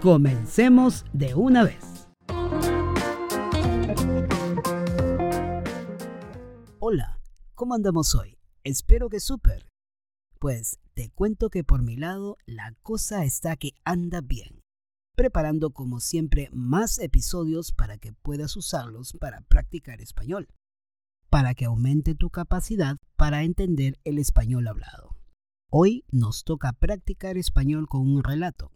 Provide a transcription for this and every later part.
comencemos de una vez. Hola, ¿cómo andamos hoy? Espero que súper. Pues te cuento que por mi lado la cosa está que anda bien, preparando como siempre más episodios para que puedas usarlos para practicar español, para que aumente tu capacidad para entender el español hablado. Hoy nos toca practicar español con un relato.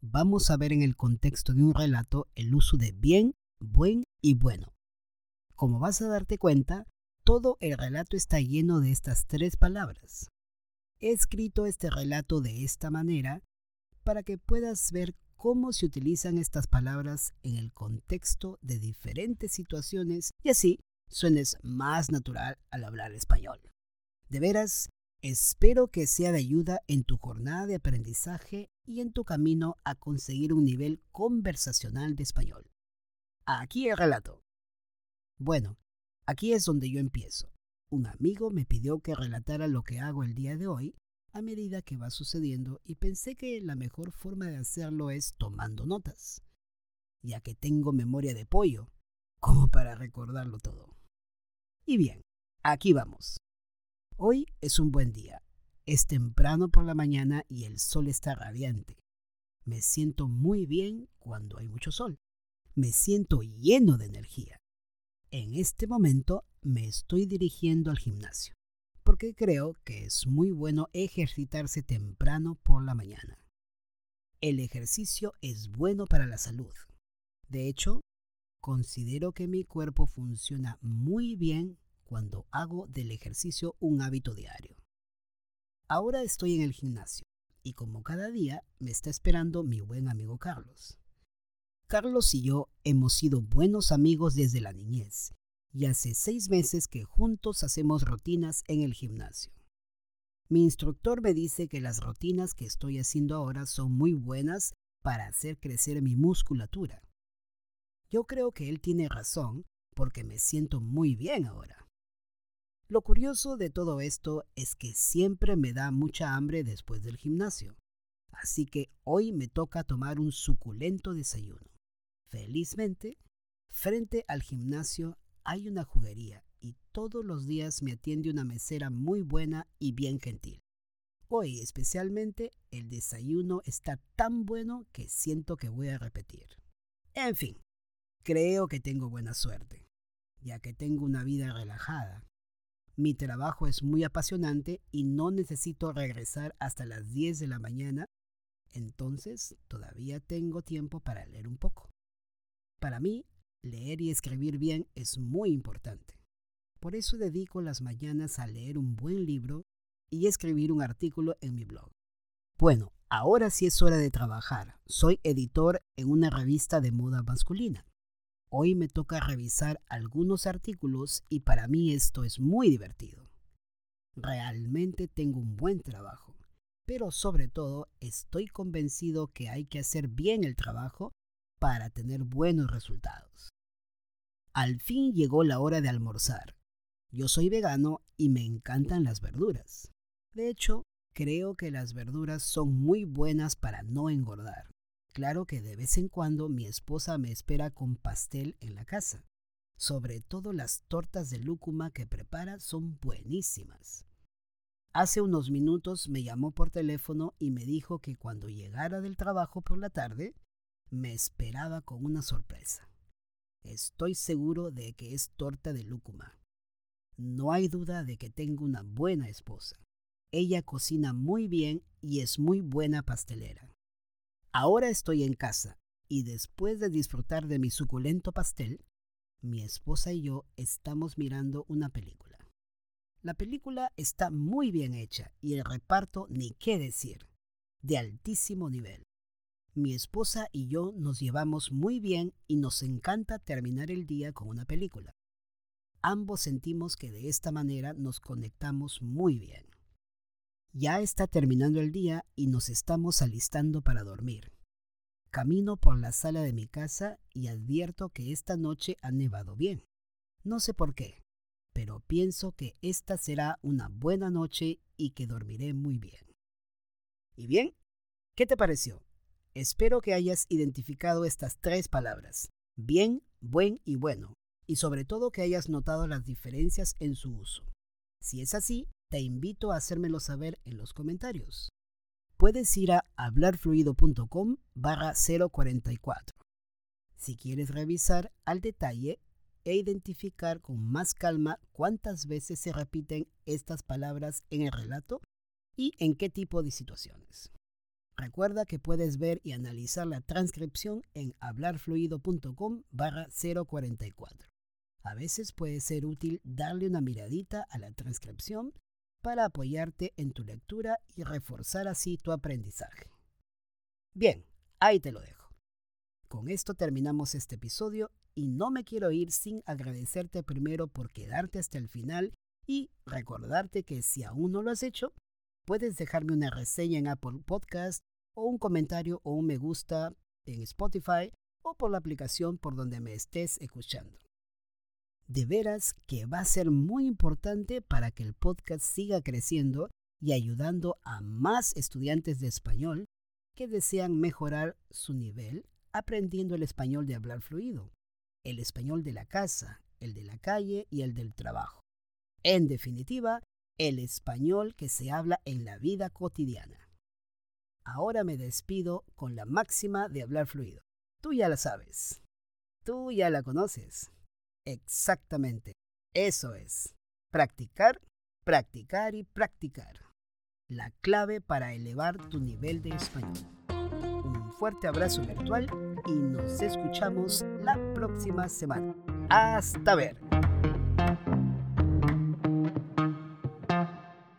Vamos a ver en el contexto de un relato el uso de bien, buen y bueno. Como vas a darte cuenta, todo el relato está lleno de estas tres palabras. He escrito este relato de esta manera para que puedas ver cómo se utilizan estas palabras en el contexto de diferentes situaciones y así suenes más natural al hablar español. De veras, espero que sea de ayuda en tu jornada de aprendizaje y en tu camino a conseguir un nivel conversacional de español. Aquí el relato. Bueno, aquí es donde yo empiezo. Un amigo me pidió que relatara lo que hago el día de hoy a medida que va sucediendo y pensé que la mejor forma de hacerlo es tomando notas, ya que tengo memoria de pollo, como para recordarlo todo. Y bien, aquí vamos. Hoy es un buen día. Es temprano por la mañana y el sol está radiante. Me siento muy bien cuando hay mucho sol. Me siento lleno de energía. En este momento me estoy dirigiendo al gimnasio, porque creo que es muy bueno ejercitarse temprano por la mañana. El ejercicio es bueno para la salud. De hecho, considero que mi cuerpo funciona muy bien cuando hago del ejercicio un hábito diario. Ahora estoy en el gimnasio y como cada día me está esperando mi buen amigo Carlos. Carlos y yo hemos sido buenos amigos desde la niñez y hace seis meses que juntos hacemos rutinas en el gimnasio. Mi instructor me dice que las rutinas que estoy haciendo ahora son muy buenas para hacer crecer mi musculatura. Yo creo que él tiene razón porque me siento muy bien ahora. Lo curioso de todo esto es que siempre me da mucha hambre después del gimnasio, así que hoy me toca tomar un suculento desayuno. Felizmente, frente al gimnasio hay una juguería y todos los días me atiende una mesera muy buena y bien gentil. Hoy especialmente el desayuno está tan bueno que siento que voy a repetir. En fin, creo que tengo buena suerte, ya que tengo una vida relajada. Mi trabajo es muy apasionante y no necesito regresar hasta las 10 de la mañana, entonces todavía tengo tiempo para leer un poco. Para mí, Leer y escribir bien es muy importante. Por eso dedico las mañanas a leer un buen libro y escribir un artículo en mi blog. Bueno, ahora sí es hora de trabajar. Soy editor en una revista de moda masculina. Hoy me toca revisar algunos artículos y para mí esto es muy divertido. Realmente tengo un buen trabajo, pero sobre todo estoy convencido que hay que hacer bien el trabajo para tener buenos resultados. Al fin llegó la hora de almorzar. Yo soy vegano y me encantan las verduras. De hecho, creo que las verduras son muy buenas para no engordar. Claro que de vez en cuando mi esposa me espera con pastel en la casa. Sobre todo las tortas de lúcuma que prepara son buenísimas. Hace unos minutos me llamó por teléfono y me dijo que cuando llegara del trabajo por la tarde, me esperaba con una sorpresa. Estoy seguro de que es torta de lúcuma. No hay duda de que tengo una buena esposa. Ella cocina muy bien y es muy buena pastelera. Ahora estoy en casa y después de disfrutar de mi suculento pastel, mi esposa y yo estamos mirando una película. La película está muy bien hecha y el reparto ni qué decir, de altísimo nivel. mi esposa y yo nos llevamos muy bien y nos encanta terminar el día con una película. Ambos sentimos que de esta manera nos conectamos muy bien. Ya está terminando el día y nos estamos alistando para dormir. Camino por la sala de mi casa y advierto que esta noche ha nevado bien. No sé por qué, pero pienso que esta será una buena noche y que dormiré muy bien. ¿Y bien? ¿Qué te pareció? Espero que hayas identificado estas tres palabras, bien, buen y bueno, y sobre todo que hayas notado las diferencias en su uso. Si es así, te invito a hacérmelo saber en los comentarios puedes ir a hablarfluido.com barra 044. Si quieres revisar al detalle e identificar con más calma cuántas veces se repiten estas palabras en el relato y en qué tipo de situaciones. Recuerda que puedes ver y analizar la transcripción en hablarfluido.com barra 044. A veces puede ser útil darle una miradita a la transcripción para apoyarte en tu lectura y reforzar así tu aprendizaje. Bien, ahí te lo dejo. Con esto terminamos este episodio y no me quiero ir sin agradecerte primero por quedarte hasta el final y recordarte que si aún no lo has hecho, puedes dejarme una reseña en Apple Podcast o un comentario o un me gusta en Spotify o por la aplicación por donde me estés escuchando de veras que va a ser muy importante para que el podcast siga creciendo y ayudando a más estudiantes de español que desean mejorar su nivel aprendiendo el español de hablar fluido, el español de la casa, el de la calle y el del trabajo. En definitiva, el español que se habla en la vida cotidiana. Ahora me despido con la máxima de hablar fluido. Tú ya la sabes. Tú ya la conoces. Exactamente. Eso es. Practicar, practicar y practicar. La clave para elevar tu nivel de español. Un fuerte abrazo virtual y nos escuchamos la próxima semana. Hasta ver.